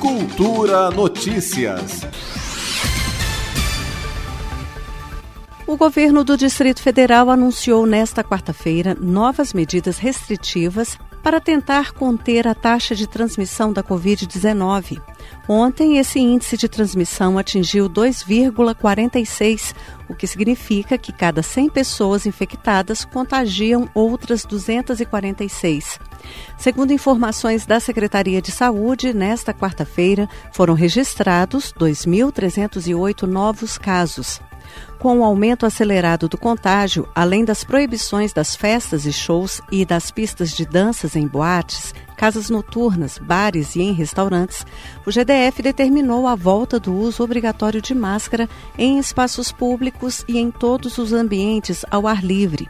Cultura Notícias. O governo do Distrito Federal anunciou nesta quarta-feira novas medidas restritivas para tentar conter a taxa de transmissão da Covid-19. Ontem, esse índice de transmissão atingiu 2,46, o que significa que cada 100 pessoas infectadas contagiam outras 246. Segundo informações da Secretaria de Saúde, nesta quarta-feira foram registrados 2.308 novos casos. Com o aumento acelerado do contágio, além das proibições das festas e shows e das pistas de danças em boates, casas noturnas, bares e em restaurantes, o GDF determinou a volta do uso obrigatório de máscara em espaços públicos e em todos os ambientes ao ar livre.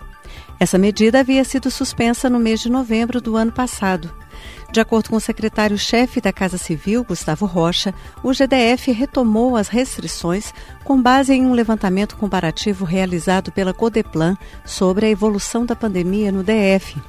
Essa medida havia sido suspensa no mês de novembro do ano passado. De acordo com o secretário-chefe da Casa Civil, Gustavo Rocha, o GDF retomou as restrições com base em um levantamento comparativo realizado pela Codeplan sobre a evolução da pandemia no DF.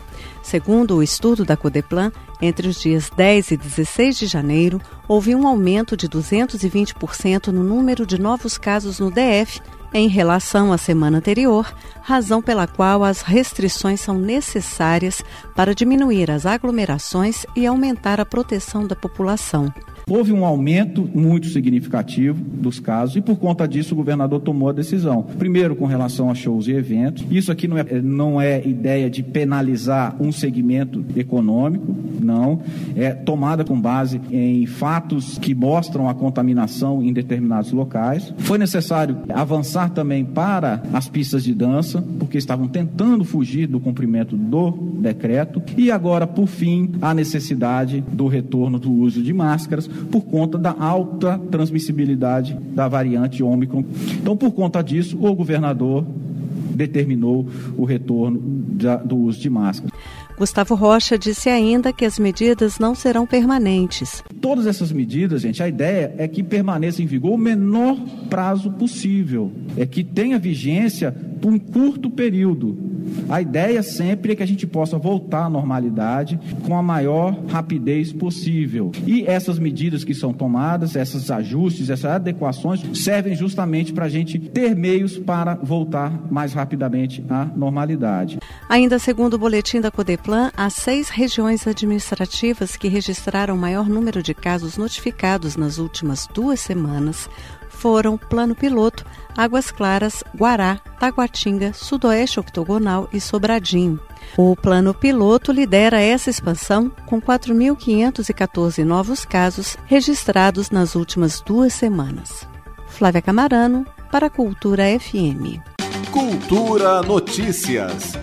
Segundo o estudo da Codeplan, entre os dias 10 e 16 de janeiro, houve um aumento de 220% no número de novos casos no DF em relação à semana anterior, razão pela qual as restrições são necessárias para diminuir as aglomerações e aumentar a proteção da população. Houve um aumento muito significativo dos casos e, por conta disso, o governador tomou a decisão. Primeiro, com relação a shows e eventos. Isso aqui não é, não é ideia de penalizar um segmento econômico, não. É tomada com base em fatos que mostram a contaminação em determinados locais. Foi necessário avançar também para as pistas de dança, porque estavam tentando fugir do cumprimento do decreto. E agora, por fim, a necessidade do retorno do uso de máscaras por conta da alta transmissibilidade da variante Ômicron. Então, por conta disso, o governador determinou o retorno do uso de máscara. Gustavo Rocha disse ainda que as medidas não serão permanentes. Todas essas medidas, gente, a ideia é que permaneça em vigor o menor prazo possível, é que tenha vigência por um curto período. A ideia sempre é que a gente possa voltar à normalidade com a maior rapidez possível. E essas medidas que são tomadas, esses ajustes, essas adequações, servem justamente para a gente ter meios para voltar mais rapidamente à normalidade. Ainda segundo o boletim da Codeplan, há seis regiões administrativas que registraram maior número de casos notificados nas últimas duas semanas foram Plano Piloto, Águas Claras, Guará, Taguatinga, Sudoeste Octogonal e Sobradinho. O Plano Piloto lidera essa expansão com 4.514 novos casos registrados nas últimas duas semanas. Flávia Camarano, para a Cultura FM. Cultura Notícias.